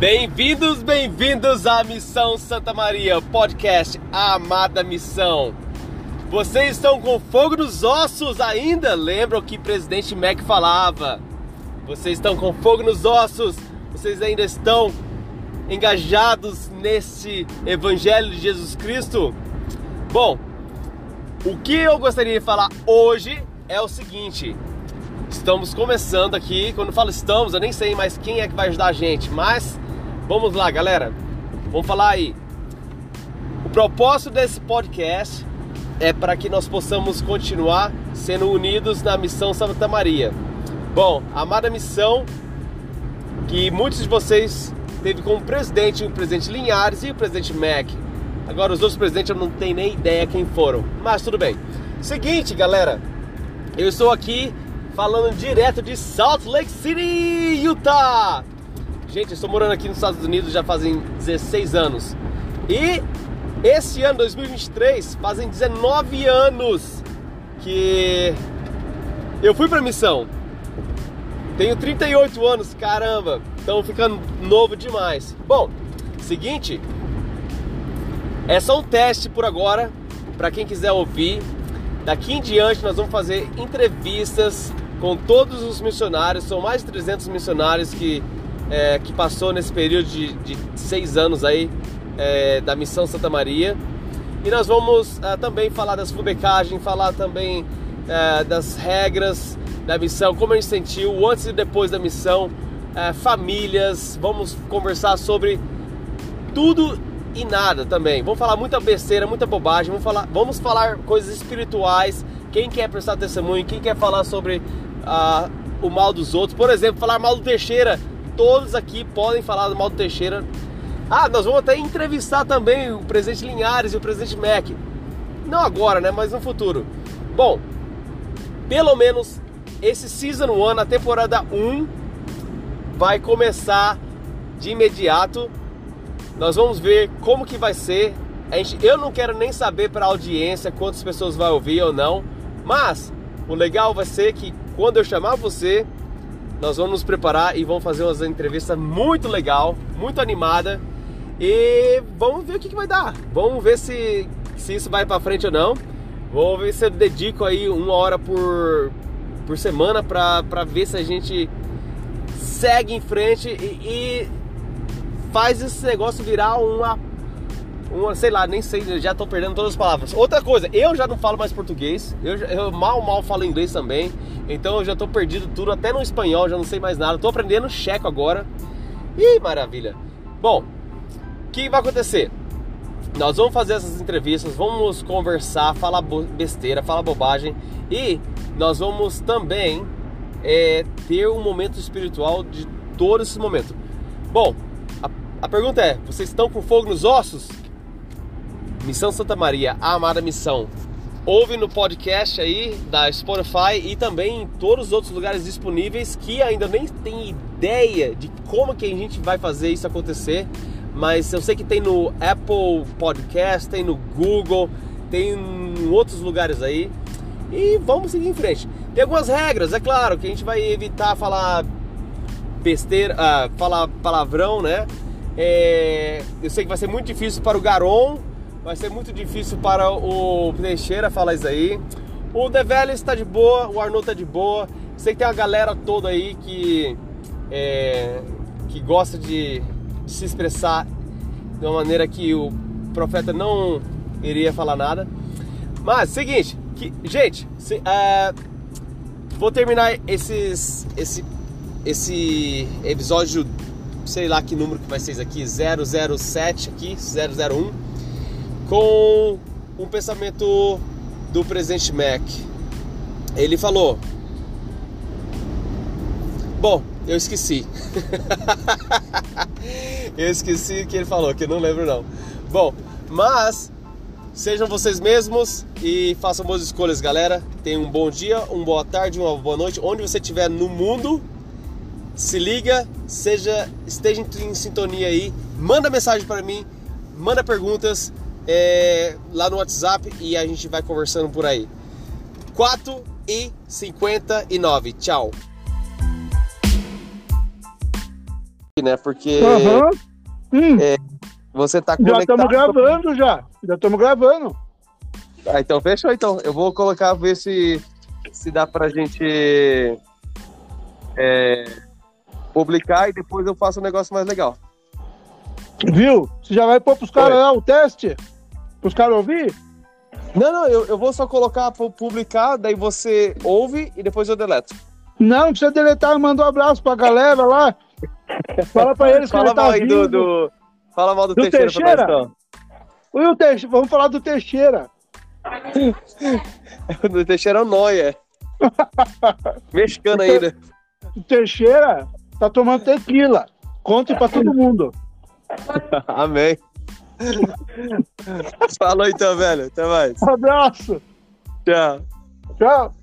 Bem-vindos, bem-vindos à Missão Santa Maria, podcast Amada Missão. Vocês estão com fogo nos ossos ainda? Lembram que o presidente Mac falava? Vocês estão com fogo nos ossos? Vocês ainda estão engajados nesse Evangelho de Jesus Cristo? Bom, o que eu gostaria de falar hoje é o seguinte: estamos começando aqui. Quando falo estamos, eu nem sei mais quem é que vai ajudar a gente, mas vamos lá, galera. Vamos falar aí. O propósito desse podcast é para que nós possamos continuar sendo unidos na missão Santa Maria. Bom, a amada missão que muitos de vocês teve como presidente o presidente Linhares e o presidente Mac. Agora os outros presidentes eu não tenho nem ideia quem foram, mas tudo bem. Seguinte, galera, eu estou aqui falando direto de Salt Lake City, Utah. Gente, eu estou morando aqui nos Estados Unidos já fazem 16 anos. E esse ano, 2023, fazem 19 anos que eu fui para missão. Tenho 38 anos, caramba, estão ficando novo demais. Bom, seguinte, é só um teste por agora, para quem quiser ouvir. Daqui em diante nós vamos fazer entrevistas com todos os missionários, são mais de 300 missionários que, é, que passou nesse período de, de seis anos aí é, da Missão Santa Maria. E nós vamos é, também falar das fubecagens, falar também é, das regras da missão, como a gente sentiu, o antes e depois da missão, é, famílias, vamos conversar sobre tudo e nada também. Vamos falar muita besteira, muita bobagem, vamos falar, vamos falar coisas espirituais. Quem quer prestar testemunho, quem quer falar sobre ah, o mal dos outros, por exemplo, falar mal do Teixeira, todos aqui podem falar do mal do Teixeira. Ah, nós vamos até entrevistar também o presidente Linhares e o presidente Mac. Não agora, né, mas no futuro. Bom, pelo menos esse Season 1, a temporada 1, vai começar de imediato nós vamos ver como que vai ser. Gente, eu não quero nem saber para a audiência quantas pessoas vai ouvir ou não, mas o legal vai ser que quando eu chamar você, nós vamos nos preparar e vamos fazer uma entrevista muito legal, muito animada e vamos ver o que, que vai dar. Vamos ver se, se isso vai para frente ou não. Vamos ver se eu dedico aí uma hora por, por semana para ver se a gente segue em frente e, e faz esse negócio virar uma uma, sei lá, nem sei, já tô perdendo todas as palavras. Outra coisa, eu já não falo mais português, eu, eu mal, mal falo inglês também, então eu já tô perdido tudo, até no espanhol, já não sei mais nada. Tô aprendendo checo agora. Ih, maravilha. Bom, o que vai acontecer? Nós vamos fazer essas entrevistas, vamos conversar, falar besteira, falar bobagem e nós vamos também é, ter um momento espiritual de todo esse momento. Bom, a pergunta é: vocês estão com fogo nos ossos? Missão Santa Maria, a amada missão. Ouve no podcast aí da Spotify e também em todos os outros lugares disponíveis que ainda nem tem ideia de como que a gente vai fazer isso acontecer. Mas eu sei que tem no Apple Podcast, tem no Google, tem em outros lugares aí. E vamos seguir em frente. Tem algumas regras, é claro, que a gente vai evitar falar besteira, uh, falar palavrão, né? É, eu sei que vai ser muito difícil para o Garon, vai ser muito difícil para o Teixeira falar isso aí. O Develis está de boa, o Arnold está de boa. Sei que tem uma galera toda aí que, é, que gosta de, de, se expressar de uma maneira que o profeta não iria falar nada. Mas, seguinte, que, gente, se, uh, vou terminar esses, esse, esse episódio sei lá que número que vai ser isso aqui, 007 aqui, 001, com um pensamento do presidente Mac. Ele falou: Bom, eu esqueci. eu esqueci que ele falou, que não lembro não. Bom, mas sejam vocês mesmos e façam boas escolhas, galera. Tenham um bom dia, uma boa tarde, uma boa noite, onde você estiver no mundo se liga, seja esteja em, sintonia aí, manda mensagem para mim, manda perguntas é, lá no WhatsApp e a gente vai conversando por aí. 4 e 59. Tchau. né? Porque Aham. Hum, você tá já conectado. estamos gravando já. Já estamos gravando. Ah, então fechou então. Eu vou colocar, ver se, se dá pra gente é, publicar e depois eu faço um negócio mais legal. Viu? Você já vai pôr pros caras lá o teste? Pros caras ouvir? Não, não, eu, eu vou só colocar, pu- publicar, daí você ouve e depois eu deleto. Não, não precisa deletar. Manda um abraço pra galera lá. Fala pra eles que Fala ele tá mal do, do- Fala mal do, Do Teixeira, Teixeira? Oi, o Teixe- Vamos falar do Teixeira. então. Do Teixeira é o Noia. Mexicano ainda. O Teixeira tá tomando tequila. Conte pra todo mundo. Amém. Falou então, velho. Até mais. Um abraço. Tchau. Tchau.